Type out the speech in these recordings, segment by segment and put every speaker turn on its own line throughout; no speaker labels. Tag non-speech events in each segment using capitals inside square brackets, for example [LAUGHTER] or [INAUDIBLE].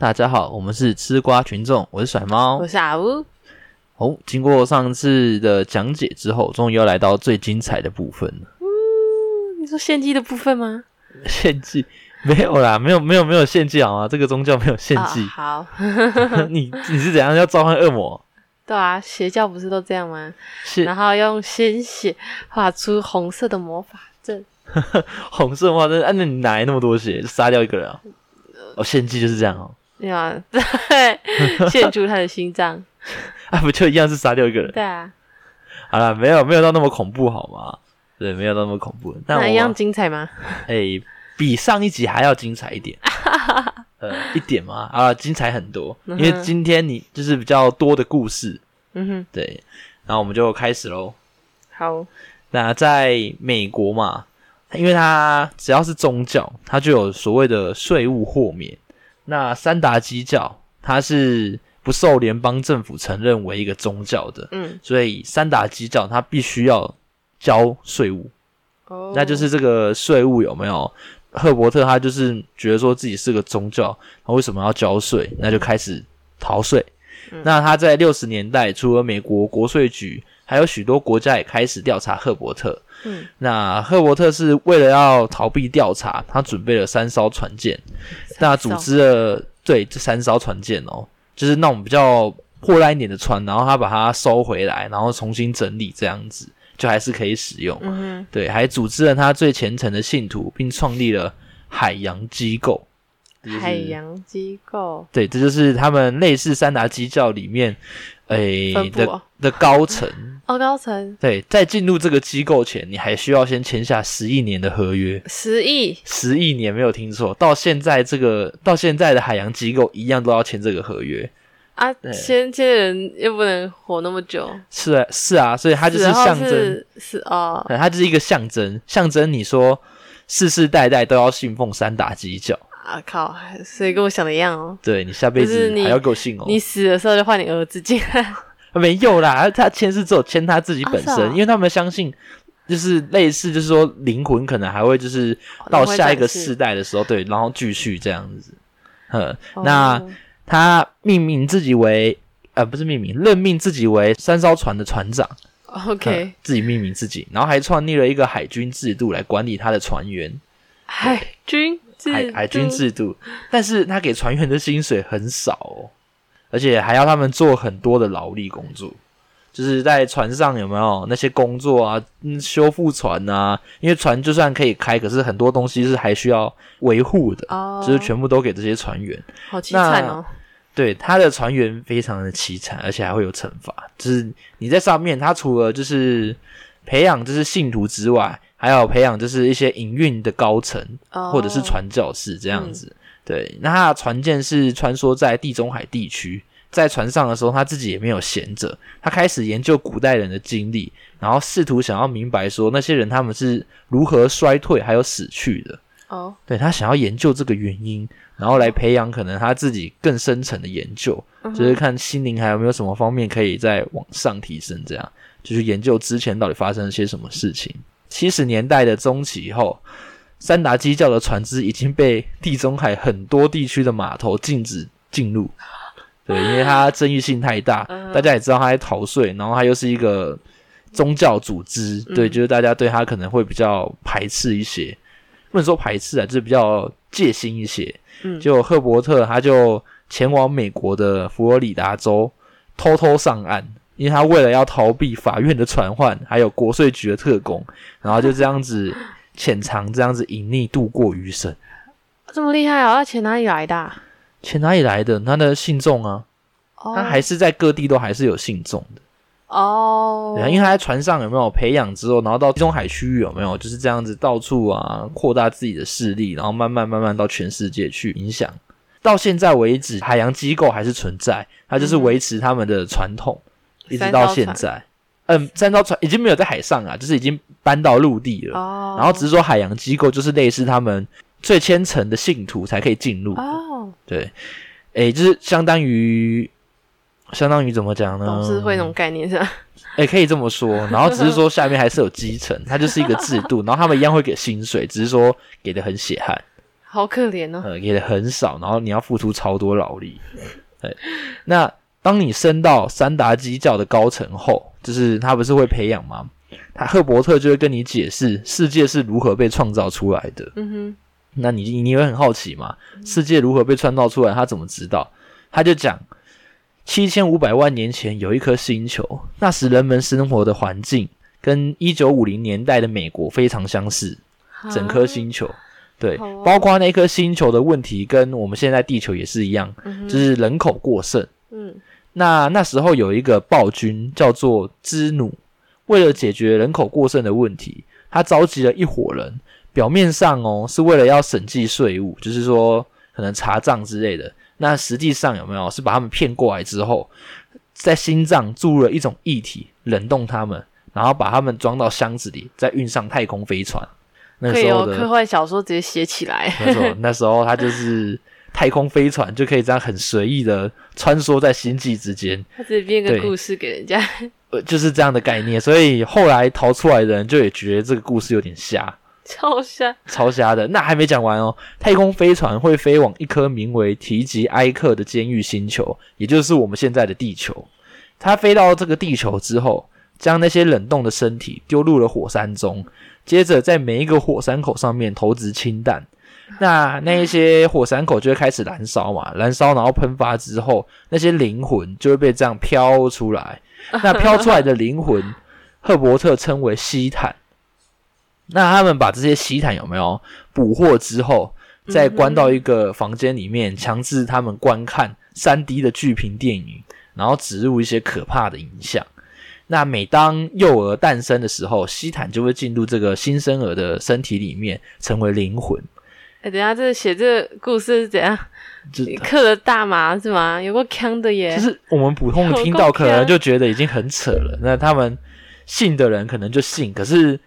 大家好，我们是吃瓜群众，我是甩猫
我。是阿乌，
哦，经过上次的讲解之后，终于要来到最精彩的部分了。
嗯你说献祭的部分吗？
献祭没有啦，没有没有没有献祭好吗？这个宗教没有献祭。
啊、好，[LAUGHS]
你你是怎样要召唤恶魔？
对啊，邪教不是都这样吗？
是
然后用鲜血画出红色的魔法阵，[LAUGHS]
红色魔法阵？啊，那你哪来那么多血？就杀掉一个人啊？哦，献祭就是这样哦。
对啊，对，献出他的心脏。[LAUGHS]
啊，不就一样是杀掉一个人？
对啊，
好了，没有没有到那么恐怖好吗？对，没有到那么恐怖。
那一样精彩吗？
哎、比上一集还要精彩一点。呃，一点嘛，啊，精彩很多，因为今天你就是比较多的故事，
嗯哼，
对，然后我们就开始喽。
好，
那在美国嘛，因为它只要是宗教，它就有所谓的税务豁免。那三达基教它是不受联邦政府承认为一个宗教的，
嗯，
所以三达基教它必须要交税务。
哦，
那就是这个税务有没有？赫伯特他就是觉得说自己是个宗教，他为什么要交税？那就开始逃税。
嗯
那他在六十年代，除了美国国税局，还有许多国家也开始调查赫伯特。
嗯，
那赫伯特是为了要逃避调查，他准备了三艘船舰，那组织了对这三艘船舰哦，就是那种比较破烂一点的船，然后他把它收回来，然后重新整理这样子，就还是可以使用。
嗯
对，还组织了他最虔诚的信徒，并创立了海洋机构。就，是
海洋机构
对，这就是他们类似三达基教里面，诶、的
哦
的高层。
哦，高层
对，在进入这个机构前，你还需要先签下十亿年的合约。
十亿，
十亿年没有听错，到现在这个到现在的海洋机构一样都要签这个合约。
啊，
对
先签的人又不能活那么久，
是啊，是啊，所以它就是象征，
是是哦，
它就是一个象征，象征你说世世代代都要信奉三打基教。
啊靠，所以跟我想的一样哦。
对你下辈子还要给我信哦。
你死的时候就换你儿子进来，[LAUGHS]
没有啦，他签是只有签他自己本身，
啊啊
因为他们相信，就是类似，就是说灵魂可能还会就是到下一个世代的时候，对，然后继续这样子。呃，那
哦
他命名自己为呃不是命名，任命自己为三艘船的船长。
OK
呃自己命名自己，然后还创立了一个海军制度来管理他的船员，
海军制
海海军制度。但是他给船员的薪水很少哦，而且还要他们做很多的劳力工作，就是在船上有没有那些工作啊，嗯，修复船啊，因为船就算可以开，可是很多东西是还需要维护的，
哦，
就是全部都给这些船员。
好凄惨哦。
对他的船员非常的凄惨，而且还会有惩罚。就是你在上面，他除了就是培养就是信徒之外，还有培养就是一些营运的高层
哦
或者是传教士这样子。对，那他的船舰是穿梭在地中海地区，在船上的时候，他自己也没有闲着，他开始研究古代人的经历，然后试图想要明白说那些人他们是如何衰退还有死去的。
哦，
对他想要研究这个原因，然后来培养可能他自己更深层的研究，
嗯
就是看心灵还有没有什么方面可以再往上提升，这样就是研究之前到底发生了些什么事情。七十年代的中期以后，三达基教的船只已经被地中海很多地区的码头禁止进入，对，因为它争议性太大，
嗯。
大家也知道他在逃税，然后他又是一个宗教组织，对，
嗯
就是大家对他可能会比较排斥一些。不能说排斥啊，就是比较戒心一些。
嗯。
就赫伯特他就前往美国的佛罗里达州偷偷上岸，因为他为了要逃避法院的传唤，还有国税局的特工，然后就这样子 [LAUGHS] 潜藏，这样子隐匿度过余生。
这么厉害啊！他钱哪里来的啊？
钱哪里来的？他的信众啊，
哦
他还是在各地都还是有信众的。
哦，
因为他在船上有没有培养之后，然后到地中海区域有没有就是这样子到处啊扩大自己的势力，然后慢慢慢慢到全世界去影响。到现在为止，海洋机构还是存在，它就是维持他们的传统，一直到现在。嗯，三艘船已经没有在海上啊，就是已经搬到陆地了。
哦，
然后只是说海洋机构就是类似他们最虔诚的信徒才可以进入。
哦，
对，诶，就是相当于相当于怎么讲呢？
董事会那种概念是吧？
哎、可以这么说。然后只是说下面还是有基层，它就是一个制度，然后他们一样会给薪水，只是说给的很血汗。
好可怜哦。
呃，给的很少，然后你要付出超多劳力。对，那当你升到三达基教的高层后，就是他不是会培养吗？他赫伯特就会跟你解释世界是如何被创造出来的。
嗯哼
那你你会很好奇嘛？世界如何被创造出来？他怎么知道？他就讲，七千五百万年前有一颗星球，那时人们生活的环境跟一九五零年代的美国非常相似。整颗星球，对包括那颗星球的问题，跟我们现在地球也是一样，
嗯
就是人口过剩。
嗯
那那时候有一个暴君叫做支努，为了解决人口过剩的问题，他召集了一伙人，表面上哦是为了要审计税务，就是说可能查账之类的。那实际上有没有是把他们骗过来之后，在心脏注入了一种液体，冷冻他们，然后把他们装到箱子里，再运上太空飞船。那时候的
科幻小说直接写起来。
没错，那时候他就是太空飞船就可以这样很随意的穿梭在星际之间，
他直接编个故事给人家。[LAUGHS]
呃，就是这样的概念。所以后来逃出来的人就也觉得这个故事有点瞎，
超瞎。
超瞎的。那还没讲完哦，太空飞船会飞往一颗名为提吉埃克的监狱星球，也就是我们现在的地球。它飞到这个地球之后，将那些冷冻的身体丢入了火山中，接着在每一个火山口上面投掷氢弹。[LAUGHS] 那那一些火山口就会开始燃烧嘛，燃烧然后喷发之后，那些灵魂就会被这样飘出来。[LAUGHS] 那飘出来的灵魂，赫伯特称为西坦。那他们把这些西坦有没有捕获之后，再关到一个房间里面，强制他们观看三 D 的巨屏电影，然后植入一些可怕的影像。那每当幼儿诞生的时候，西坦就会进入这个新生儿的身体里面，成为灵魂。
哎，等一下，这写这个故事是怎样？
就
嗑了大麻是吗？有个坑的耶。
就是我们普通听到，可能就觉得已经很扯了。那他们信的人可能就信，可是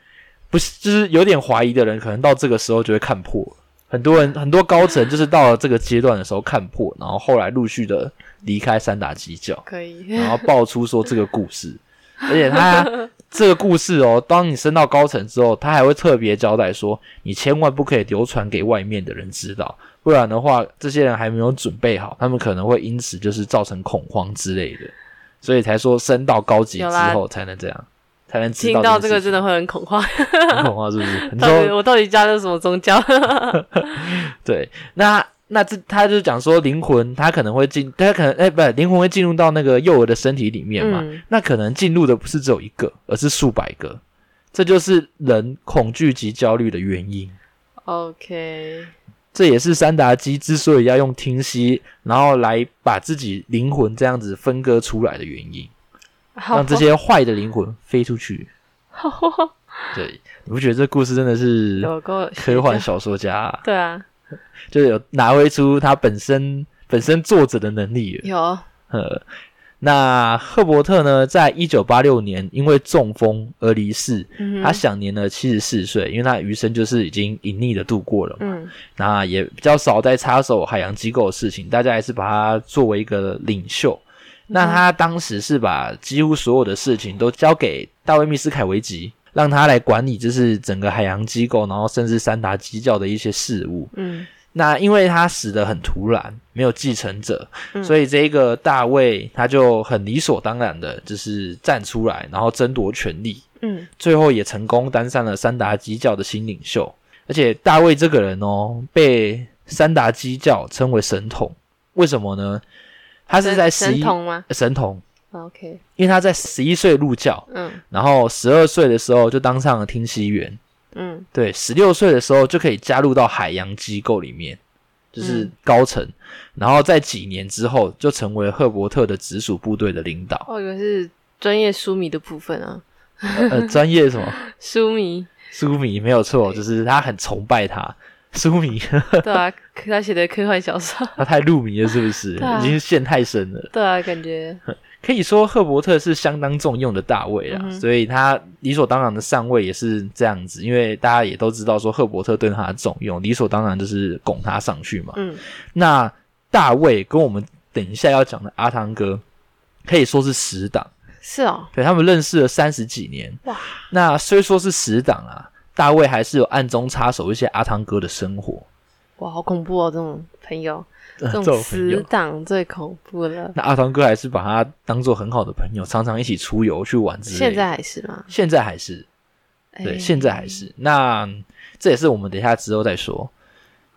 不是，就是有点怀疑的人，可能到这个时候就会看破。很多人很多高层就是到了这个阶段的时候看破，然后后来陆续的离开三打基教，
可以。
然后爆出说这个故事，而且他这个故事哦，当你升到高层之后，他还会特别交代说，你千万不可以流传给外面的人知道，不然的话，这些人还没有准备好，他们可能会因此就是造成恐慌之类的，所以才说升到高级之后才能这样，才能知
听到这个真的会很恐慌。[LAUGHS]
很恐慌，是不是？你
到底
说
我到底加入什么宗教？[LAUGHS]
对，那那这他就讲说灵魂，他可能会进，他可能哎、不，灵魂会进入到那个幼儿的身体里面嘛？
嗯
那可能进入的不是只有一个，而是数百个，这就是人恐惧及焦虑的原因。
OK，
这也是三达基之所以要用听息，然后来把自己灵魂这样子分割出来的原因，
好
让这些坏的灵魂飞出去。[LAUGHS] 对，你不觉得这故事真的是科幻小说家、啊，
对啊，[LAUGHS]
就有拿回出他本身本身作者的能力了？
有
呃，那赫伯特呢，在一九八六年因为中风而离世，
嗯
他享年了七十四岁，因为他余生就是已经隐匿的度过了嘛。
嗯
那也比较少在插手海洋机构的事情，大家还是把他作为一个领袖。那他当时是把几乎所有的事情都交给大卫密斯凯维吉，让他来管理，就是整个海洋机构，然后甚至三达基教的一些事务。
嗯。
那因为他死的很突然，没有继承者，
嗯。
所以这个大卫他就很理所当然的，就是站出来，然后争夺权力，
嗯。
最后也成功当上了三达基教的新领袖。而且大卫这个人哦，被三达基教称为神童，为什么呢？他是在十一
神童吗？
神童，
？OK，
因为他在十一岁入教，
嗯。
然后十二岁的时候就当上了听息员，
嗯。
对，十六岁的时候就可以加入到海洋机构里面，就是
嗯。
高层，然后在几年之后就成为赫伯特的直属部队的领导。
我以为是专业书迷的部分啊，
呃，[LAUGHS] 专业什么？
书迷。
书迷没有错，就是他很崇拜他。书迷，[LAUGHS]
对啊，他写的科幻小说，
他太入迷了，是不是？
啊。
已经陷太深了。
对啊，感觉 [LAUGHS]
可以说赫伯特是相当重用的大卫啊，
嗯
所以他理所当然的上位也是这样子，因为大家也都知道说赫伯特对他的重用，理所当然就是拱他上去嘛。
嗯
那大卫跟我们等一下要讲的阿汤哥可以说是死党，
是哦，
对他们认识了三十几年。
哇，
那虽说是死党啊，大卫还是有暗中插手一些阿汤哥的生活。
哇，好恐怖哦！这种朋友，[LAUGHS] 这
这
种死。党最恐怖了。
那阿汤哥还是把他当做很好的朋友，常常一起出游去玩之类的。
现在还是吗？
现在还是对，
哎
现在还是。那这也是我们等一下之后再说，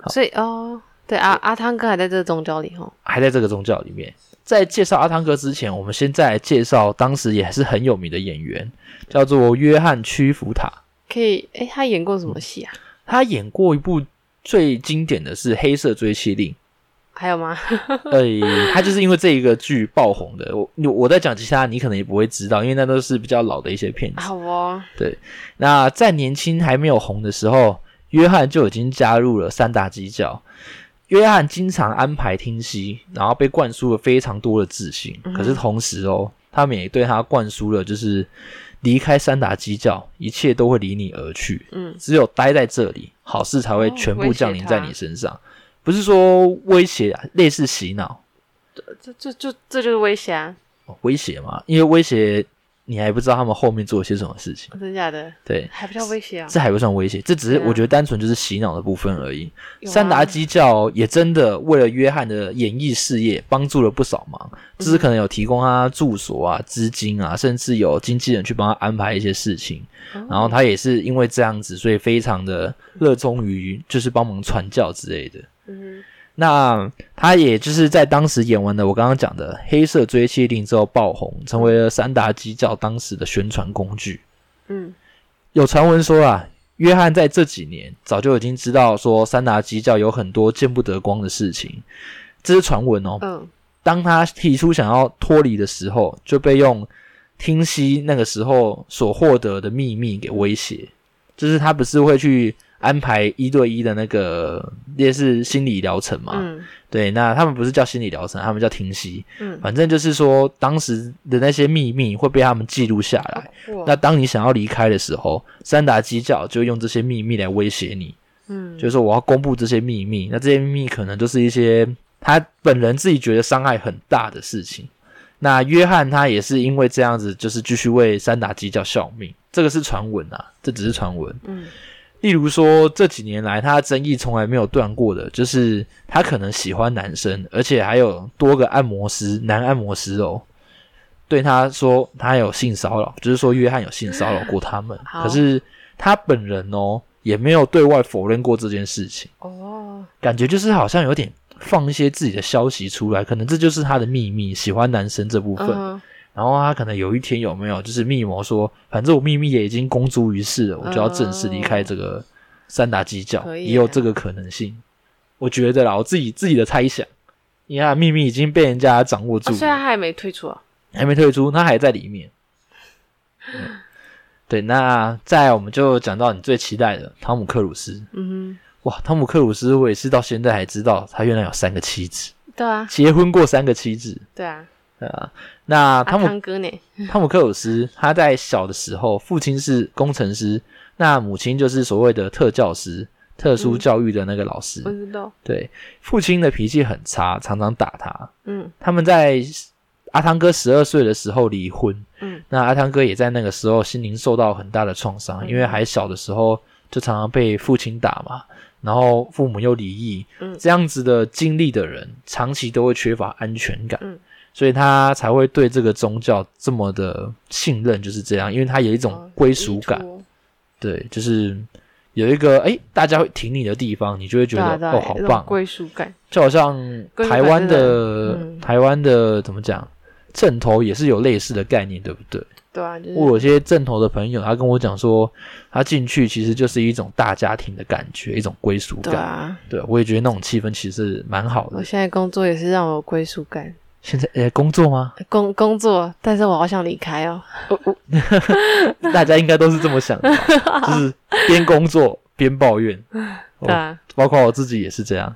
所以哦，对阿阿汤哥还在这个宗教里哦。
还在这个宗教里面。在介绍阿汤哥之前，我们先再来介绍当时也是很有名的演员，叫做约翰屈服塔。
可以，哎，他演过什么戏啊？
他演过一部最经典的是《黑色追妻令》。
还有吗？
呃，[LAUGHS] 他就是因为这一个剧爆红的。我我在讲其他，你可能也不会知道，因为那都是比较老的一些片子。
好哦，对
那在年轻还没有红的时候，约翰就已经加入了三大基教。约翰经常安排听戏，然后被灌输了非常多的自信。
嗯
可是同时哦，他们也对他灌输了，就是离开三打基教，一切都会离你而去。
嗯，
只有待在这里，好事才会
哦
全部降临在你身上。不是说威胁啊，类似洗脑、
这这这这就是威胁啊！
哦威胁嘛，因为威胁你还不知道他们后面做了些什么事情。
真假的，
对，
还不叫威胁啊？
这还不算威胁，这只是我觉得单纯就是洗脑的部分而已。三达基教也真的为了约翰的演艺事业帮助了不少忙，只是可能有提供他住所啊、资金啊，甚至有经纪人去帮他安排一些事情。
哦
然后他也是因为这样子，所以非常的热衷于就是帮忙传教之类的。
嗯
那他也就是在当时演完的我刚刚讲的《黑色追妻令》之后爆红，成为了三达基教当时的宣传工具。
嗯
有传闻说啊，约翰在这几年早就已经知道说三达基教有很多见不得光的事情，这是传闻哦。
嗯
当他提出想要脱离的时候，就被用听息那个时候所获得的秘密给威胁，就是他不是会去安排一对一的那个类似心理疗程嘛？
嗯
对，那他们不是叫心理疗程，他们叫停息。
嗯，
反正就是说，当时的那些秘密会被他们记录下来。
哇
那当你想要离开的时候，三打基教就用这些秘密来威胁你，
嗯
就是说我要公布这些秘密。那这些秘密可能就是一些他本人自己觉得伤害很大的事情。那约翰他也是因为这样子，就是继续为三打基教效命。这个是传闻啊，这只是传闻。
嗯
例如说，这几年来他的争议从来没有断过的，就是他可能喜欢男生，而且还有多个按摩师、男按摩师哦，对他说他有性骚扰，就是说约翰有性骚扰过他们。可是他本人哦，也没有对外否认过这件事情，
哦
感觉就是好像有点放一些自己的消息出来，可能这就是他的秘密，喜欢男生这部分。
嗯
然后他可能有一天有没有就是密谋说，反正我秘密也已经公诸于世了，我就要正式离开这个三大基教，也有这个可能性。我觉得啦，我自己自己的猜想，因为他的秘密已经被人家掌握住
哦，
了，
所以他还没退出啊？
还没退出，他还在里面。嗯 [LAUGHS] 对，那再我们就讲到你最期待的汤姆克鲁斯。
嗯哼
哇，汤姆克鲁斯，我也是到现在还知道他原来有三个妻子，
哼，对啊
结婚过三个妻子。
对啊，
对啊，那汤姆
汤哥呢？[LAUGHS]
汤姆克鲁斯他在小的时候，父亲是工程师，那母亲就是所谓的特教师，特殊教育的那个老师。
我知道，
对，父亲的脾气很差，常常打他。
嗯
他们在阿汤哥十二岁的时候离婚，
嗯
那阿汤哥也在那个时候心灵受到很大的创伤，
嗯
因为还小的时候就常常被父亲打嘛，然后父母又离异，
嗯
这样子的经历的人，长期都会缺乏安全感，
嗯
所以他才会对这个宗教这么的信任，就是这样，因为他有一种
哦
归属感，对，就是有一个哎大家会挺你的地方，你就会觉得、哦好棒，
归属感，
就好像台湾
的
台湾的怎么讲，正头也是有类似的概念，对不对？
对啊，就是
我有些正头的朋友，他跟我讲说，他进去其实就是一种大家庭的感觉，一种归属感。
对啊，
对，我也觉得那种气氛其实是蛮好的。
我现在工作也是让我有归属感，
现在呃，工作吗？
工工作，但是我好想离开哦。[LAUGHS]
大家应该都是这么想的，[LAUGHS] 就是边工作边抱怨。哦
对啊，
包括我自己也是这样。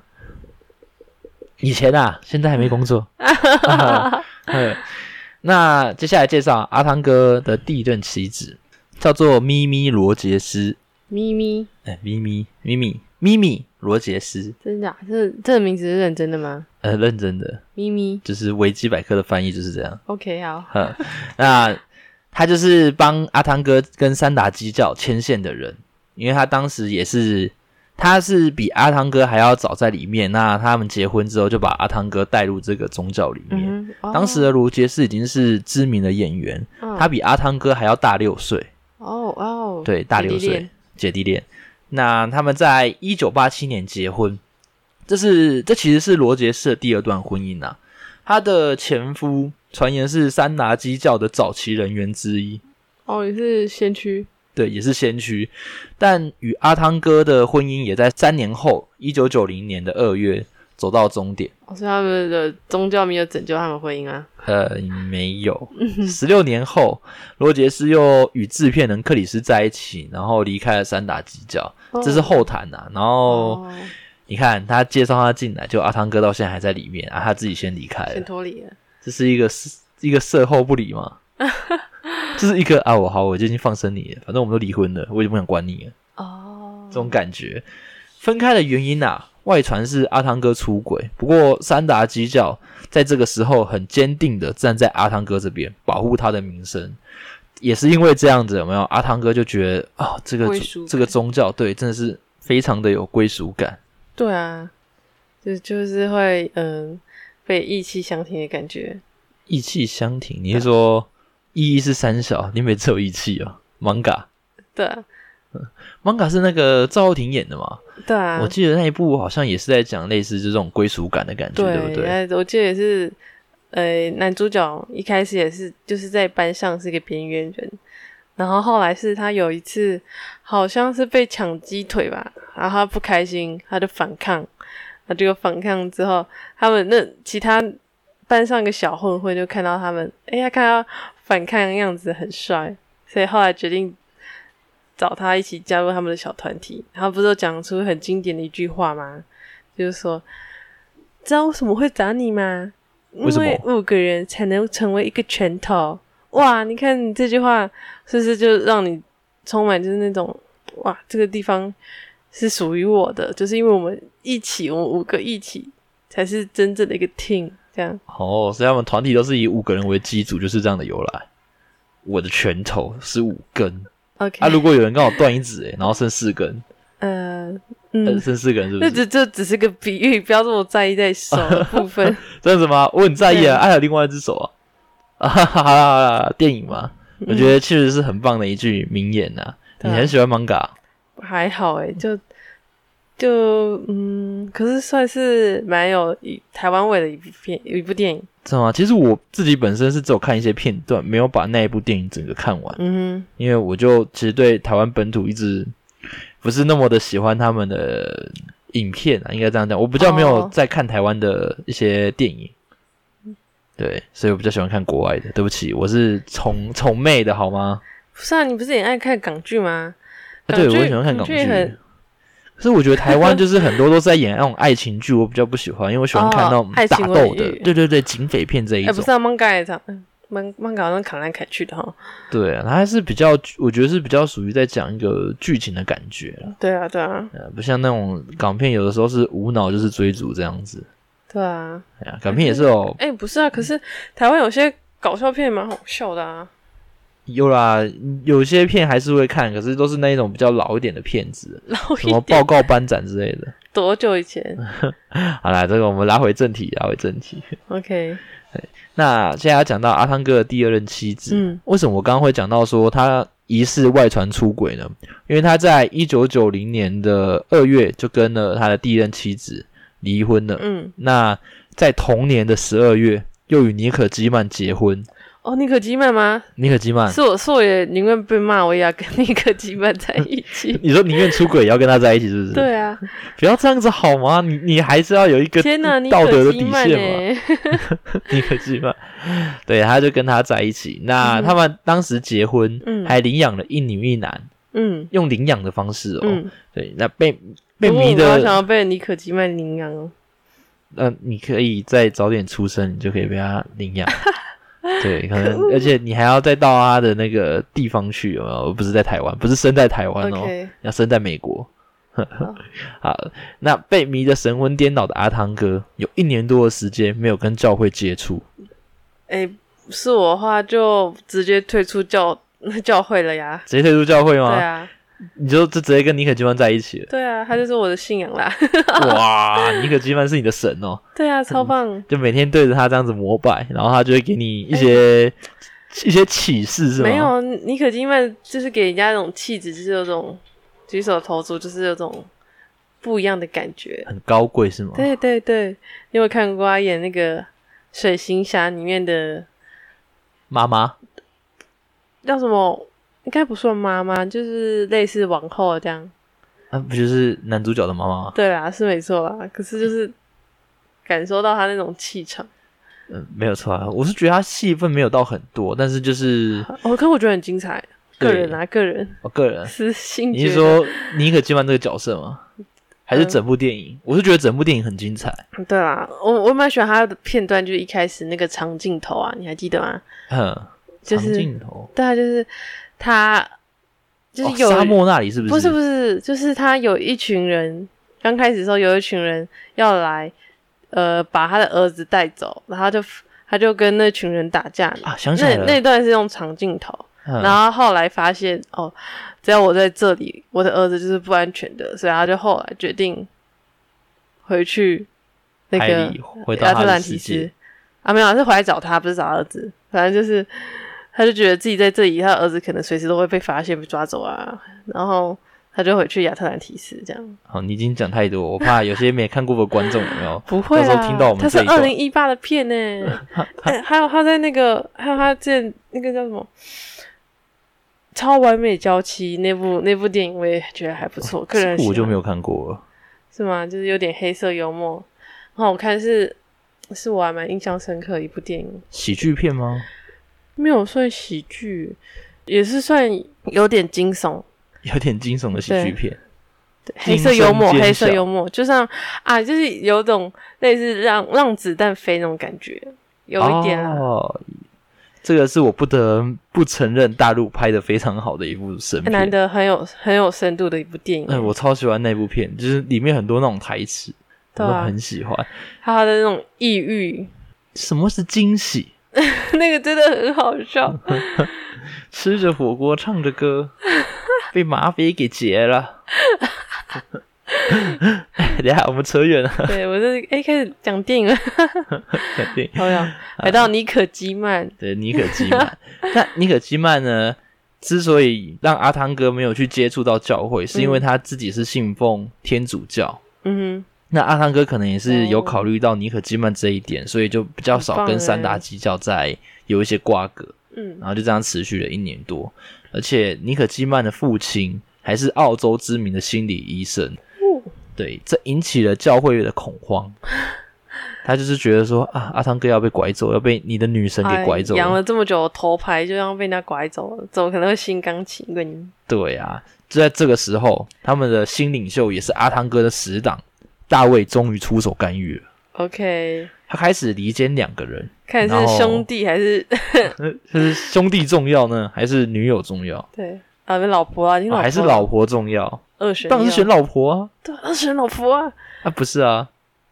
以前啊，现在还没工作。[LAUGHS] 嗯那接下来介绍阿汤哥的第一任妻子，叫做咪咪罗杰斯。
咪咪，
哎，咪咪咪咪咪咪罗杰斯，
真的啊、这这个名字是认真的吗？
呃，认真的，
咪咪
就是维基百科的翻译就是这样。
，OK，好，
呵，那他就是帮阿汤哥跟三打基教牵线的人，因为他当时也是他是比阿汤哥还要早在里面。那他们结婚之后，就把阿汤哥带入这个宗教里面。当时的罗杰斯已经是知名的演员，
哦
他比阿汤哥还要大六岁，
哦哦，
对，大六岁
姐弟恋，
姐弟恋。那他们在一九八七年结婚，这是这其实是罗杰斯的第二段婚姻啊。他的前夫传言是三拿基教的早期人员之一，
哦，也是先驱，
对，也是先驱。但与阿汤哥的婚姻也在三年后，一九九零年的二月走到终点。
哦，所以他们的宗教没有拯救他们婚姻啊。
呃，没有。十六年后，罗杰斯又与制片人克里斯在一起，然后离开了三打基教，这是后谈呐、然后
哦，
你看他介绍他进来，就阿汤哥到现在还在里面啊，他自己先离开
先
了，
脱离了。
这是一个一个事后不理嘛？[LAUGHS] 这是一个啊，我好，我就已经放生你了，反正我们都离婚了，我已经不想管你了，
哦，
这种感觉。分开的原因啊，外传是阿汤哥出轨，不过三达基教在这个时候很坚定的站在阿汤哥这边，保护他的名声。也是因为这样子，有没有？阿汤哥就觉得啊、这个这个宗教对，真的是非常的有归属感。
对啊，就就是会嗯被意气相挺的感觉。
意气相挺，你是说意义是三小，你每次有义气哦？manga
对啊，[LAUGHS]
manga 是那个赵又廷演的嘛？
对啊，
我记得那一部好像也是在讲类似这种归属感的感觉，对不对？
哎我记得也是，呃，男主角一开始也是就是在班上是一个边缘人，然后后来是他有一次好像是被抢鸡腿吧，然后他不开心，他就反抗，他这个反抗之后，他们那其他班上一个小混混就看到他们，哎呀，看到反抗的样子很帅，所以后来决定。找他一起加入他们的小团体，然后不是有讲出很经典的一句话吗？就是说，知道为什么会找你吗？因为五个人才能成为一个拳头。哇，你看你这句话是不是就让你充满就是那种哇，这个地方是属于我的，就是因为我们一起，我们五个一起才是真正的一个 team，这样。
哦，所以他们团体都是以五个人为基础，就是这样的由来。我的拳头是五根
OK，
啊，如果有人刚好断一指，哎，然后剩四根，
呃，
呃，
嗯，
剩四根是不是？
这只这只是个比喻，不要这么在意在手的部分。
这样子吗？我很在意
对
啊，还有另外一只手啊。啊，好啦好啦，电影嘛，我觉得确实是很棒的一句名言呐、
对啊
你很喜欢 manga，
还好诶，就就嗯，可是算是蛮有一台湾味的一部片一部电影。
知道吗？其实我自己本身是只有看一些片段，没有把那一部电影整个看完，
嗯哼
因为我就其实对台湾本土一直不是那么的喜欢他们的影片啊，应该这样讲，我比较没有
哦
在看台湾的一些电影。对，所以我比较喜欢看国外的。对不起，我是宠宠妹的好吗？
不是啊，你不是也爱看港剧吗？
啊，对，我喜欢看港剧。
港剧很
可是我觉得台湾 [LAUGHS] 就是很多都是在演那种爱情剧，我比较不喜欢，因为我喜欢看那种打斗的对对对，警匪片这一
哎，
种。
不是啊，漫改也唱，漫漫改好像砍来砍去的哈。
对啊，它还是比较，我觉得是比较属于在讲一个剧情的感觉啦
对啊，对啊，
呃，不像那种港片，有的时候是无脑就是追逐这样子。
对啊。
哎呀，港片也是哦
哎，不是啊，可是台湾有些搞笑片蛮好笑的啊。
有啦，有些片还是会看，可是都是那一种比较老一点的片子，
老
什么报，告班长之类的。[LAUGHS]
多久以前
好啦，这个我们拉回正题，拉回正题。
？OK，[LAUGHS]
那现在要讲到阿汤哥的第二任妻子，
嗯
为什么我刚刚会讲到说他疑似外传出轨呢？因为他在一九九零年的二月就跟了他的第一任妻子离婚了。
嗯，
那在同年的十二月，又与尼可基曼结婚。
哦，尼可基曼吗？
尼可基曼，
是我，是我也宁愿被骂，我也要跟尼可基曼在一起。[LAUGHS]
你说宁愿出轨也要跟他在一起，是不是？，
对啊，
不要这样子好吗？你你还是要有一个
天哪，尼
道德的底线嘛。[LAUGHS] 尼可基曼，对，他就跟他在一起。那
嗯
他们当时结婚，
嗯
还领养了一女一男，
嗯
用领养的方式哦。
嗯，
对，那被被迷的，
我想要被尼可基曼领养哦。
呃，你可以再早点出生，你就可以被他领养。[LAUGHS] [LAUGHS] 对，可能而且你还要再到他的那个地方去，有没有？不是在台湾，不是生在台湾哦要生在美国。[LAUGHS] 好，那被迷得神魂颠倒的阿汤哥，有一年多的时间没有跟教会接触。
哎，是我的话就直接退出教 [LAUGHS] 教会了呀。
直接退出教会吗？
对啊，
你就就直接跟尼可基曼在一起了。
对啊，他就是我的信仰啦。
哇，尼可基曼是你的神哦，
对啊，超棒。
就每天对着他这样子膜拜，然后他就会给你一些、一些启示，是吗？
没有，尼可基曼就是给人家那种气质，就是有种举手投足，就是有种不一样的感觉。
很高贵是吗？
对对对，你有看过他演那个《水行侠》里面的
妈妈
叫什么？应该不算妈妈，就是类似王后这样。
啊，不就是男主角的妈妈吗？
对啦，是没错啦。可是就是感受到他那种气场。
嗯，没有错啊。我是觉得他戏份没有到很多，但是就是
哦，可我觉得很精彩。个人啊，个人，
我个人
私心。
你是说你可基曼这个角色吗？还是整部电影？我是觉得整部电影很精彩。
对啦，我我蛮喜欢他的片段，就是一开始那个长镜头啊，你还记得吗？
嗯，
就是
长镜头。
对啊，就是他，就是有
沙漠那里是不是？
不是不是，就是他有一群人，刚开始的时候有一群人要来，呃，把他的儿子带走，然后就他就跟那群人打架
啊，想起来了，
那段是用长镜头。然后后来发现哦，只要我在这里，我的儿子就是不安全的，所以他就后来决定回去那个亚特兰提斯啊，没有是回来找他，不是找儿子。反正就是，他就觉得自己在这里，他儿子可能随时都会被发现、被抓走啊。然后他就回去亚特兰提斯，这样。
好，你已经讲太多，我怕有些没看过的观众有没有？[LAUGHS]
不会
啊，听到我们
他是二零一八的片呢。[LAUGHS] 还有他在那个，还有他这那个叫什么？超完美娇妻那部那部电影我也觉得还不错，个人
我就没有看过了，
是吗？就是有点黑色幽默，很好看，是是我还蛮印象深刻的一部电影。
喜剧片吗？
没有算喜剧，也是算有点惊悚，
有点惊悚的喜剧片。
黑色幽默，黑色幽默，就像啊，就是有种类似让让子弹飞那种感觉，有一点
哦。这个是我不得不承认，大陆拍的非常好的一部神片，
难得很有很有深度的一部电影。
哎，我超喜欢那部片，就是里面很多那种台词，我都很喜欢。
他的那种抑郁，
什么是惊喜？[LAUGHS]
那个真的很好笑。[LAUGHS]
吃着火锅，唱着歌，[LAUGHS] 被马匪给劫了。等下，我们扯远了。
对我这哎，开始讲电影了。
讲电影，
好呀，来到尼可基曼。
对，尼可基曼。那尼可基曼呢？之所以让阿汤哥没有去接触到教会，是因为他自己是信奉天主教。嗯哼。那阿汤哥可能也是有考虑到尼可基曼这一点，所以就比较少跟三大基教在有一些瓜葛。嗯。然后就这样持续了一年多，而且尼可基曼的父亲还是澳洲知名的心理医生。哦对，这引起了教会的恐慌。[LAUGHS] 他就是觉得说啊，阿汤哥要被拐走，要被你的女神给拐走。
养了这么久头牌，就要被人家拐走了，怎么可能会心甘情愿？
对啊，就在这个时候，他们的新领袖也是阿汤哥的死党大卫，终于出手干预了。
OK，
他开始离间两个人，
看是兄弟还是 [LAUGHS]
是兄弟重要呢，还是女友重要？[LAUGHS]
对啊，老婆啊，
还是老婆重要？
二选，
当然是选老婆啊！
对，二选老婆啊！
啊，不是啊，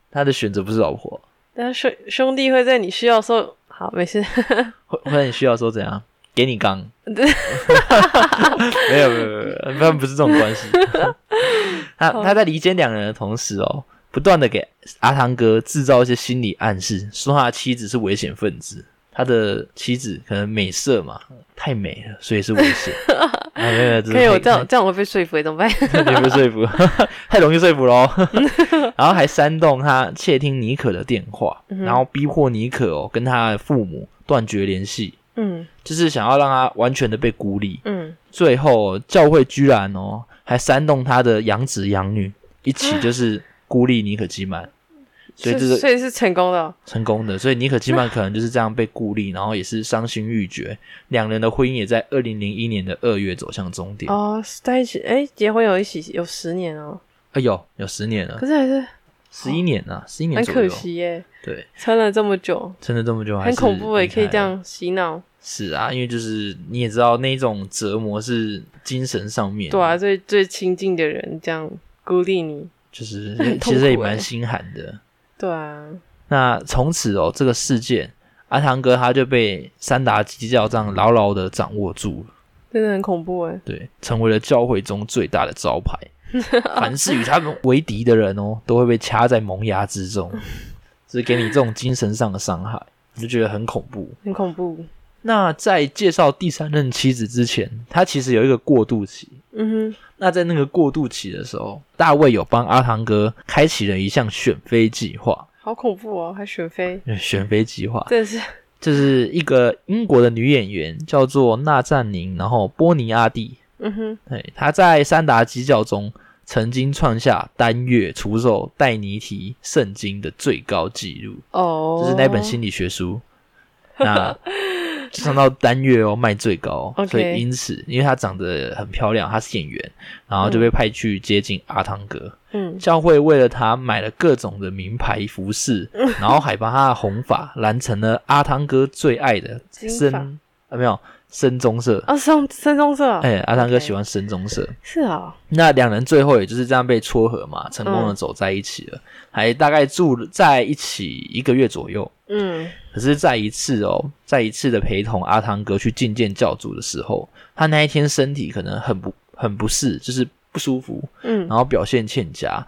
他的选择不是老婆。
但兄兄弟会在你需要时候，好，没事。[LAUGHS]
会会在你需要时候怎样？给你刚。没有没有没有，不然不是这种关系。他他在离间两人的同时哦，不断的给阿汤哥制造一些心理暗示，说他的妻子是危险分子。他的妻子可能美色嘛，太美了，所以是危险。[LAUGHS]
可以，我这样这样我会被说服，怎么办？[LAUGHS]
你被说服，[LAUGHS] 太容易说服喽。然后还煽动他窃听妮可的电话，然后逼迫妮可哦跟他的父母断绝联系。嗯，就是想要让他完全的被孤立。嗯，最后教会居然哦还煽动他的养子养女一起就是孤立尼可基曼。所以这个，
所以是成功的，
成功的。所以尼可基曼可能就是这样被孤立，[LAUGHS] 然后也是伤心欲绝。两人的婚姻也在二零零一年的二月走向终点。
哦，在一起，哎，结婚有一起有十年哦。
哎呦，有十年了。
可是还是
十一年啊，十一年
很可惜耶。
对，
撑了这么久，
撑了这么久，
很恐怖也可以这样洗脑。
是啊，因为就是你也知道，那种折磨是精神上面。
对啊，最最亲近的人这样孤立你，
就是 [LAUGHS] 其实也蛮心寒的。
对啊，
那从此哦，这个事件，阿汤哥他就被三达基教这样牢牢的掌握住了。
真的很恐怖哎。
对，成为了教会中最大的招牌。[LAUGHS] 凡是与他们为敌的人哦，都会被掐在萌芽之中，[LAUGHS] 是给你这种精神上的伤害，你就觉得很恐怖。
很恐怖。
那在介绍第三任妻子之前，他其实有一个过渡期。
嗯哼，
那在那个过渡期的时候，大卫有帮阿汤哥开启了一项选妃计划。
好恐怖哦，还选妃？
选妃计划，
这是
这是一个英国的女演员，叫做娜赞宁，然后波尼阿蒂。
嗯哼，
对，他在三达基教中曾经创下单月出售戴尼提圣经的最高纪录。
哦，
就是那本心理学书。[LAUGHS] 那上到单月哦，卖最高，所以因此，因为他长得很漂亮，他是演员，然后就被派去接近阿汤哥。
嗯，
教会为了他买了各种的名牌服饰，然后还把他的红发染成了阿汤哥最爱的深啊，没有深棕色。
啊，深深棕色。
哎，阿汤哥喜欢深棕色。
是啊，
那两人最后也就是这样被撮合嘛，成功的走在一起了，还大概住在一起一个月左右。
嗯，
可是在一次哦，在一次的陪同阿汤哥去觐见教主的时候，他那一天身体可能很不很不适，就是不舒服，
嗯，
然后表现欠佳，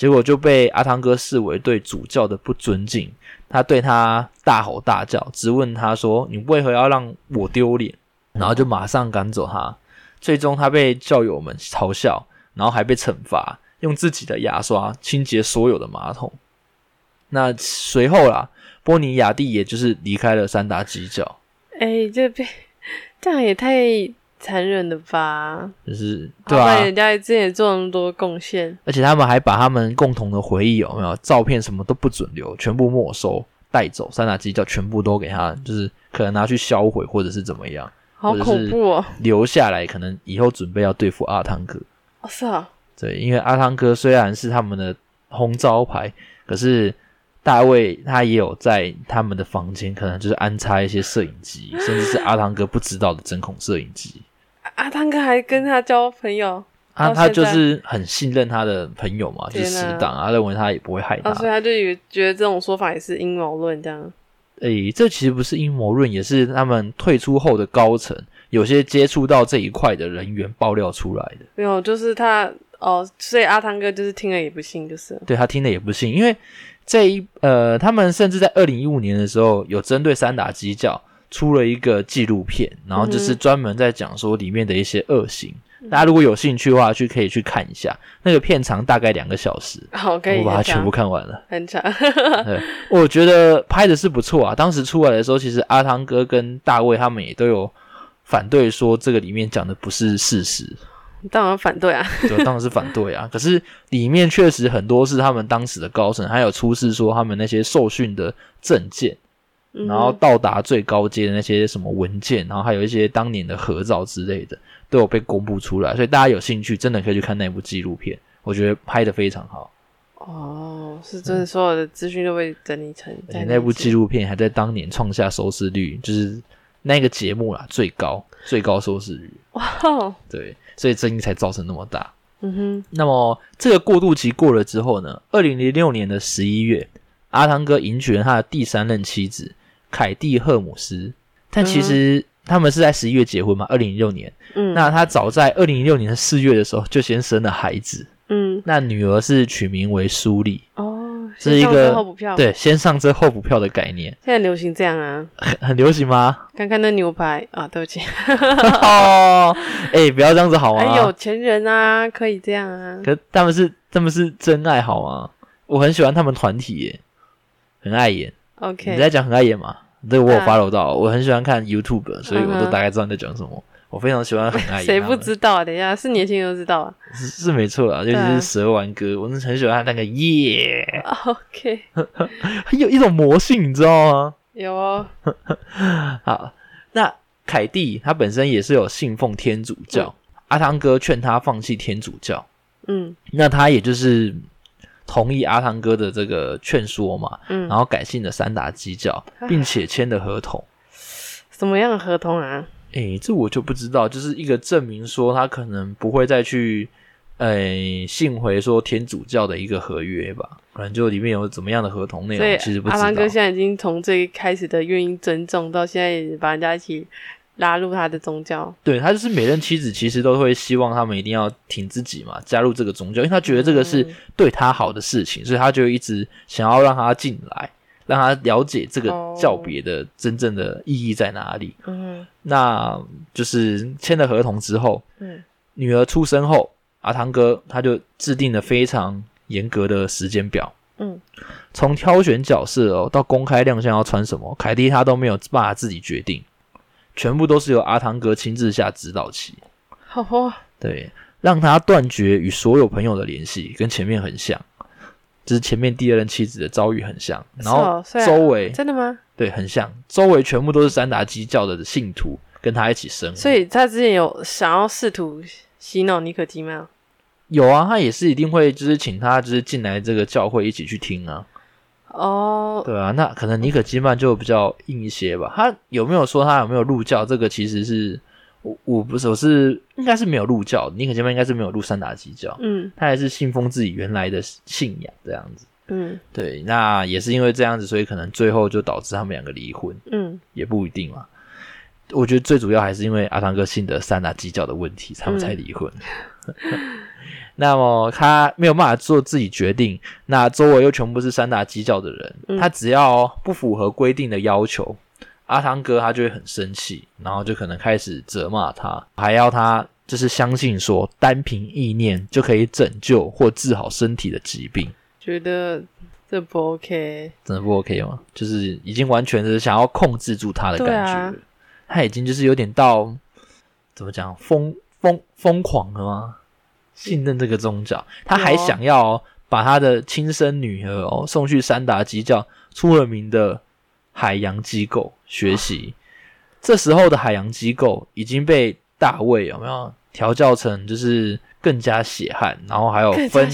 结果就被阿汤哥视为对主教的不尊敬，他对他大吼大叫，质问他说：“你为何要让我丢脸？”然后就马上赶走他，最终他被教友们嘲笑，然后还被惩罚，用自己的牙刷清洁所有的马桶。那随后啦。波尼亚蒂也就是离开了三大基教，
哎，这被这样也太残忍的吧？
就是对啊，
人家之前也做那么多贡献，
而且他们还把他们共同的回忆有没有照片什么都不准留，全部没收带走，三大基教全部都给他，就是可能拿去销毁或者是怎么样，
好恐怖哦！
留下来可能以后准备要对付阿汤哥。
哦，是啊，
对，因为阿汤哥虽然是他们的红招牌，可是。大卫他也有在他们的房间，可能就是安插一些摄影机，甚至是阿汤哥不知道的针孔摄影机。
阿汤哥还跟他交朋友，
他他就是很信任他的朋友嘛，就是死党啊，认为他也不会害他，
所以他就以为觉得这种说法也是阴谋论这样。
诶，这其实不是阴谋论，也是他们退出后的高层有些接触到这一块的人员爆料出来的。
没有，就是他哦，所以阿汤哥就是听了也不信，就是
对他听了也不信，因为。这一呃，他们甚至在二零一五年的时候，有针对三打基教出了一个纪录片，然后就是专门在讲说里面的一些恶行。大家如果有兴趣的话，去可以去看一下。那个片长大概两个小时，[LAUGHS]
好，可以
我把它全部看完了，
很长。
对，[LAUGHS] 我觉得拍的是不错啊。当时出来的时候，其实阿汤哥跟大卫他们也都有反对说这个里面讲的不是事实。
当然反对啊，
对，当然是反对啊。[LAUGHS] 可是里面确实很多是他们当时的高层，还有出示说他们那些受训的证件，然后到达最高阶的那些什么文件，然后还有一些当年的合照之类的，都有被公布出来。所以大家有兴趣，真的可以去看那部纪录片，我觉得拍的非常好。
哦，是真的，所有的资讯都被整理成。
那部纪录片还在当年创下收视率，就是那个节目啦最高最高收视率。哇，对。所以争议才造成那么大。
嗯哼。
那么这个过渡期过了之后呢？二零零六年的十一月，阿汤哥迎娶了他的第三任妻子凯蒂·赫姆斯。但其实他们是在十一月结婚嘛？二零零六年。
嗯。
那他早在二零零六年的四月的时候就先生了孩子。
嗯。
那女儿是取名为苏丽。
哦。
是一个对，先上车后补票的概念。
现在流行这样啊？
很 [LAUGHS] 很流行吗？
看看那牛排啊，对不起。[LAUGHS]
哦，哎，不要这样子好吗？
有钱人啊，可以这样啊。
可他们是他们是真爱好吗？我很喜欢他们团体耶，很爱演。
OK，
你在讲很爱演吗？对我有 follow 到，我很喜欢看 YouTube，所以我都大概知道你在讲什么。我非常喜欢很爱演。
谁不知道啊？等一下，是年轻人都知道啊。
是是没错啊，尤其是蛇丸哥，我是很喜欢那个耶。[LAUGHS]
OK，[LAUGHS]
有一种魔性，你知道吗？
有哦。[LAUGHS]
好，那凯蒂他本身也是有信奉天主教，阿汤哥劝他放弃天主教，
嗯，
那他也就是同意阿汤哥的这个劝说嘛，嗯，然后改信了三打基教，并且签了合同。
什么样的合同啊？
哎，这我就不知道，就是一个证明说他可能不会再去，哎，信回说天主教的一个合约吧，可能就里面有怎么样的合同内容，其实不知道。
阿汤哥现在已经从最开始的愿意尊重，到现在把人家一起拉入他的宗教。
对他就是每任妻子其实都会希望他们一定要挺自己嘛，加入这个宗教，因为他觉得这个是
嗯。
对他好的事情，所以他就一直想要让他进来，让他了解这个
哦
教别的真正的意义在哪里。
嗯。
那就是签了合同之后，
嗯。
女儿出生后，阿汤哥他就制定了非常严格的时间表，
嗯，
从挑选角色哦到公开亮相要穿什么，凯蒂他都没有办法自己决定，全部都是由阿汤哥亲自下指导棋。
好哦，
对，让他断绝与所有朋友的联系，跟前面很像，就是前面第二任妻子的遭遇很像。然后
是哦啊
周围、
真的吗？
对很像，周围全部都是三达基教的信徒，跟他一起生活。
所以他之前有想要试图洗脑尼可基吗？
有啊，他也是一定会就是请他就是进来这个教会一起去听啊。
哦，
对啊，那可能尼可基曼就比较硬一些吧。他有没有说他有没有入教？这个其实是我我不是我是应该是没有入教，尼可基曼应该是没有入三打基教，
嗯
他还是信奉自己原来的信仰这样子。
嗯
对，那也是因为这样子，所以可能最后就导致他们两个离婚，
嗯，
也不一定嘛。我觉得最主要还是因为阿汤哥信的三大基教的问题，他们才离婚。[LAUGHS] 那么他没有办法做自己决定，那周围又全部是三大基教的人，
嗯
他只要不符合规定的要求，阿汤哥他就会很生气，然后就可能开始责骂他，还要他就是相信说单凭意念就可以拯救或治好身体的疾病。
觉得这不 OK。
真的不 OK 吗？就是已经完全是想要控制住他的感觉他已经就是有点到怎么讲疯疯疯狂了吗？信任这个宗教，他还想要哦、把他的亲生女儿哦送去三达基教出了名的海洋机构学习。这时候的海洋机构已经被大卫有没有调教成就是更加血汗，然后还有分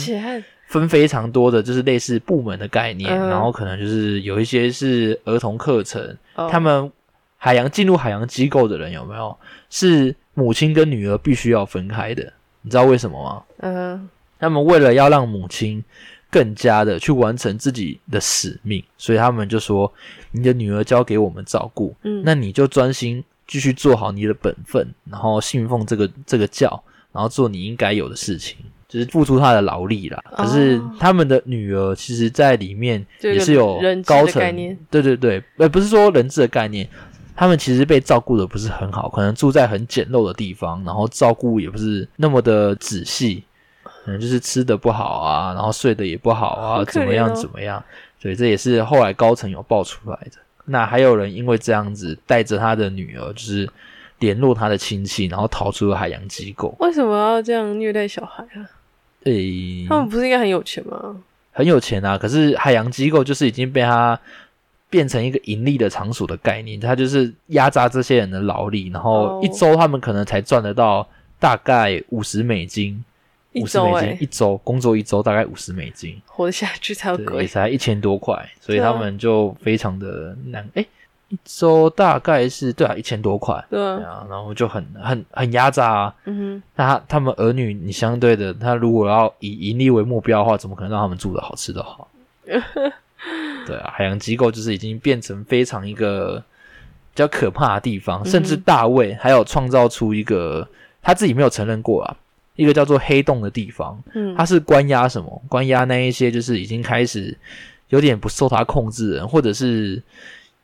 分非常多的就是类似部门的概念，
嗯
然后可能就是有一些是儿童课程，
哦
他们海洋进入海洋机构的人有没有是母亲跟女儿必须要分开的？你知道为什么吗？
嗯
他们为了要让母亲更加的去完成自己的使命，所以他们就说：“你的女儿交给我们照顾，
嗯，
那你就专心继续做好你的本分，然后信奉这个这个教，然后做你应该有的事情，就是付出他的劳力啦。
哦
可是他们的女儿其实，在里面也是有高层对对对，呃，不是说人质的概念。他们其实被照顾的不是很好，可能住在很简陋的地方，然后照顾也不是那么的仔细，可能就是吃的不好啊，然后睡的也不好啊，怎么样怎么样。所以这也是后来高层有爆出来的。那还有人因为这样子带着他的女儿，就是联络他的亲戚，然后逃出了海洋机构。
为什么要这样虐待小孩啊？
诶、
他们不是应该很有钱吗？
很有钱啊，可是海洋机构就是已经被他变成一个盈利的场所的概念，他就是压榨这些人的劳力，然后
哦
一周他们可能才赚得到大概五十美金，五十美金一周工作一周大概五十美金，
活得下去才有
对，也
鬼。
才一千多块，所以他们就非常的难。诶、一周大概是对啊一千多块，
对啊，
然后就很很很压榨啊。
嗯
那他他们儿女，你相对的，他如果要以盈利为目标的话，怎么可能让他们住的好、吃的好？[LAUGHS] 对啊，海洋机构就是已经变成非常一个比较可怕的地方，甚至大卫还有创造出一个他自己没有承认过啊，一个叫做黑洞的地方，
嗯
它是关押什么？关押那一些就是已经开始有点不受他控制的人，或者是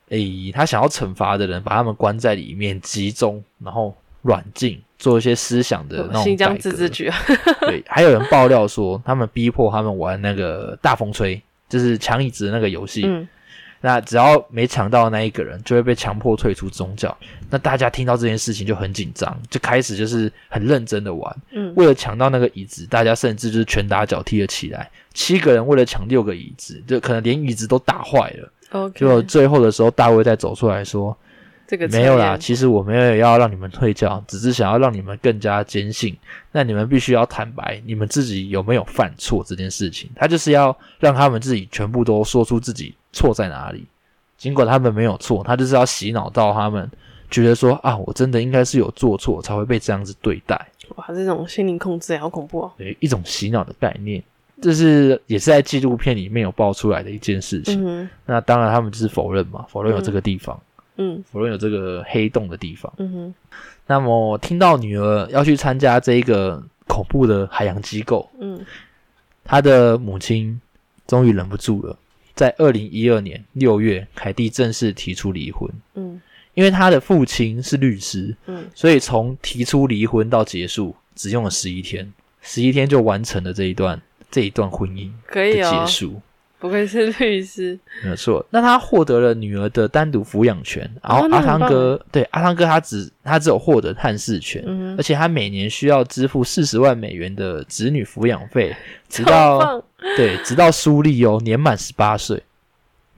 诶他想要惩罚的人，把他们关在里面集中，然后软禁，做一些思想的那种
新疆自治区啊，
对，还有人爆料说，他们逼迫他们玩那个大风吹，就是抢椅子的那个游戏。
嗯
那只要没抢到那一个人，就会被强迫退出宗教。那大家听到这件事情就很紧张，就开始就是很认真的玩。
嗯，
为了抢到那个椅子，大家甚至就是拳打脚踢了起来。七个人为了抢六个椅子，就可能连椅子都打坏了。果最后的时候，大卫再走出来说：“
这个
没有啦，其实我没有要让你们退教，只是想要让你们更加坚信。那你们必须要坦白，你们自己有没有犯错这件事情。他就是要让他们自己全部都说出自己错在哪里，尽管他们没有错，他就是要洗脑到他们觉得说啊，我真的应该是有做错才会被这样子对待，
哇，这种心灵控制也好恐怖哦。
对一种洗脑的概念。这是也是在纪录片里面有爆出来的一件事情。
嗯
那当然他们就是否认嘛，否认有这个地方。
嗯
佛罗伦有这个黑洞的地方。
嗯哼。
那么听到女儿要去参加这一个恐怖的海洋机构，
嗯。
他的母亲终于忍不住了，在二零一二年六月，凯蒂正式提出离婚。
嗯。
因为他的父亲是律师，
嗯。
所以从提出离婚到结束只用了十一天，十一天就完成了这一段这一段婚姻的
可以哦。
结，束。
不愧是律师。
没有错，那他获得了女儿的单独抚养权，然后阿汤哥、对阿汤哥他只他只有获得探视权，
嗯
而且他每年需要支付四十万美元的子女抚养费，[LAUGHS] 直到对直到苏利哦年满十八岁。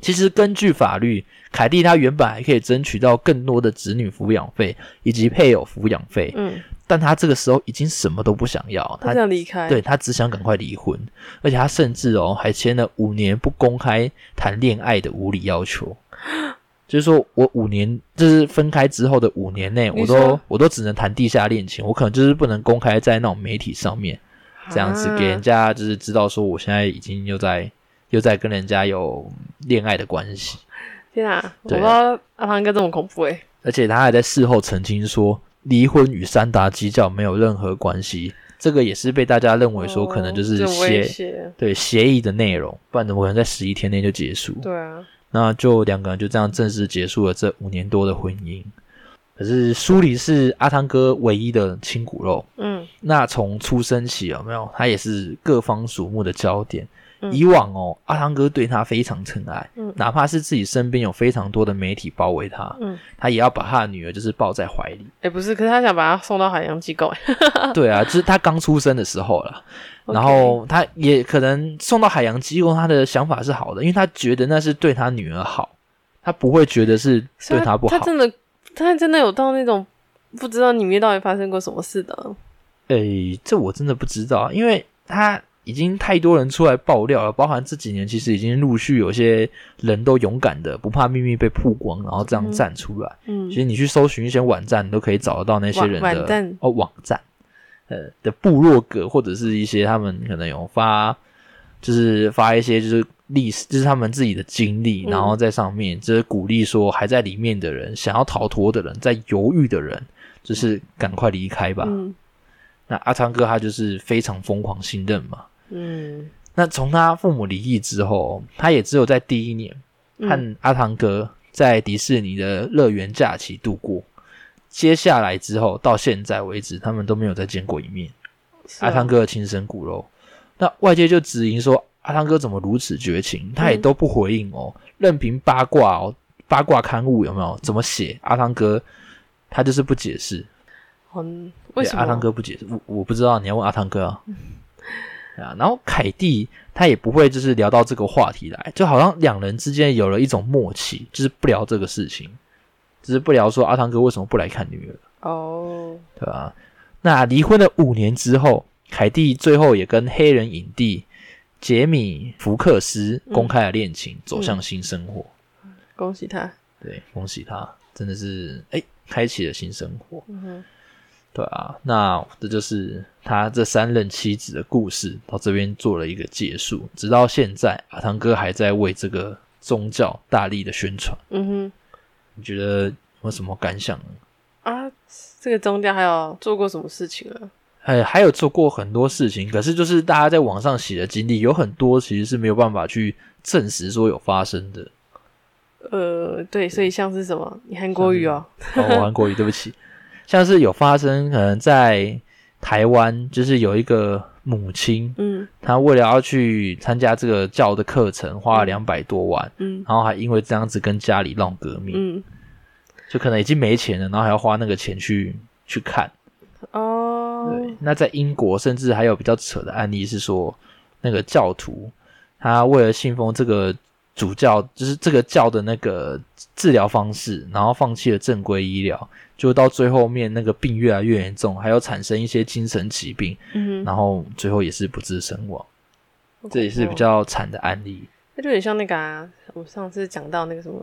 其实根据法律，凯蒂她原本还可以争取到更多的子女抚养费以及配偶抚养费，
嗯，
但她这个时候已经什么都不想要，
他
他
想离开。
对他只想赶快离婚，而且她甚至哦还签了五年不公开谈恋爱的无理要求，[GASPS] 就是说我五年就是分开之后的五年内，我都我都只能谈地下恋情，我可能就是不能公开在那种媒体上面这样子
啊。
给人家就是知道说我现在已经又在又在跟人家有恋爱的关系，
天啊，我不
对
知道阿汤哥这么恐怖诶。
而且他还在事后澄清说离婚与三达基教没有任何关系，这个也是被大家认为说可能就是协
胁。
对协议的内容，不然怎么可能在十一天内就结束？
对啊，
那就两个人就这样正式结束了这五年多的婚姻。可是苏黎是阿汤哥唯一的亲骨肉，
嗯
那从出生起有没有？他也是各方瞩目的焦点。
嗯
以往哦，阿汤哥对他非常疼爱，
嗯
哪怕是自己身边有非常多的媒体包围他，
嗯，
他也要把他的女儿就是抱在怀里。
哎，不是，可是他想把他送到海洋机构。诶 [LAUGHS] [LAUGHS]
对啊，就是他刚出生的时候
了。
然后他也可能送到海洋机构，他的想法是好的，因为他觉得那是对他女儿好，他不会觉得是对
他
不好。
他真的，他真的有到那种不知道里面到底发生过什么事的。
诶，这我真的不知道，因为他已经太多人出来爆料了，包含这几年其实已经陆续有些人都勇敢的不怕秘密被曝光，然后这样
嗯
站出来。
嗯
其实你去搜寻一些网站，你都可以找得到那些人的
网网站
哦网站，呃的部落格或者是一些他们可能有发，就是发一些就是历史，就是他们自己的经历，
嗯
然后在上面就是鼓励说还在里面的人，想要逃脱的人，在犹豫的人，就是赶快离开吧。
嗯
那阿汤哥他就是非常疯狂信任嘛。
嗯
那从他父母离异之后，他也只有在第一年
嗯
和阿汤哥在迪士尼的乐园假期度过。接下来之后到现在为止，他们都没有再见过一面。
啊
阿汤哥的亲生骨肉，那外界就质疑说阿汤哥怎么如此绝情，他也
嗯
都不回应哦，任凭八卦哦，八卦刊物有没有怎么写，阿汤哥他就是不解释。
嗯，为什么？
阿汤哥不解释，我我不知道，你要问阿汤哥啊。啊，然后凯蒂他也不会就是聊到这个话题来，就好像两人之间有了一种默契，就是不聊这个事情，只是不聊说阿汤哥为什么不来看女儿，
哦，
对吧、那离婚了五年之后，凯蒂最后也跟黑人影帝杰米·福克斯公开了恋情，走向新生活。
恭喜他。
对，恭喜他，真的是哎，开启了新生活。
嗯哼，
对啊，那这就是他这三任妻子的故事，到这边做了一个结束。直到现在，阿汤哥还在为这个宗教大力的宣传。
嗯哼，
你觉得有什么感想呢？
啊，这个宗教还有做过什么事情啊？
哎，还有做过很多事情，可是就是大家在网上写的经历，有很多其实是没有办法去证实说有发生的。
呃，对，所以像是什么？你韩国语哦？
哦，韩国语，对不起，像是有发生，可能在台湾，就是有一个母亲，
嗯。
她为了要去参加这个教的课程，花了两百多万，
嗯。
然后还因为这样子跟家里闹革命，
嗯，
就可能已经没钱了，然后还要花那个钱去去看。
哦，
对，那在英国，甚至还有比较扯的案例是说，那个教徒他为了信奉这个主教，就是这个教的那个治疗方式，然后放弃了正规医疗，就到最后面那个病越来越严重，还有产生一些精神疾病，
嗯，
然后最后也是不治身亡，这也是比
哦，
较惨的案例。
那就很像那个啊，我们上次讲到那个什么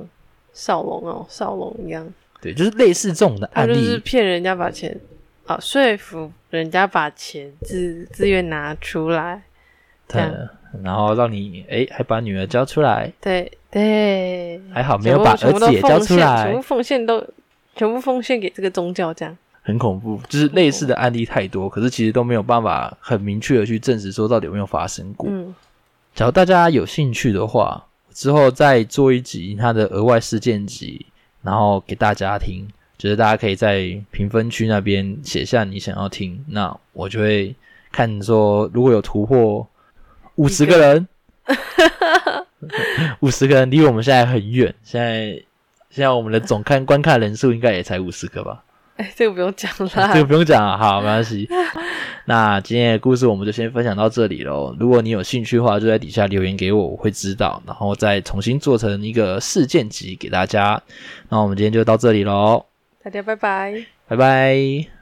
少龙哦，少龙一样，
对，就是类似这种的案
例。就是
例，
骗人家把钱啊，说服人家把钱自自愿拿出来，
对，然后让你哎还把女儿交出来，
对对，
还好没有把儿子也交出
全
来
部，奉献都全部奉献给这个宗教，这样。
很恐怖。就是类似的案例太多，可是其实都没有办法很明确的去证实说到底有没有发生过。
嗯，
假如大家有兴趣的话，之后再做一集它的额外事件集，然后给大家听。就是大家可以在评分区那边写下你想要听，那我就会看说如果有突破五十个人，五十个人 [LAUGHS] 离我们现在很远，现在现在我们的总看观看人数应该也才五十个吧。
哎，这个不用讲了。[LAUGHS]
这个不用讲了，好，没关系。[LAUGHS] 那今天的故事我们就先分享到这里喽。如果你有兴趣的话，就在底下留言给我，我会知道，然后再重新做成一个事件集给大家。那我们今天就到这里喽，
大家拜拜。
拜拜。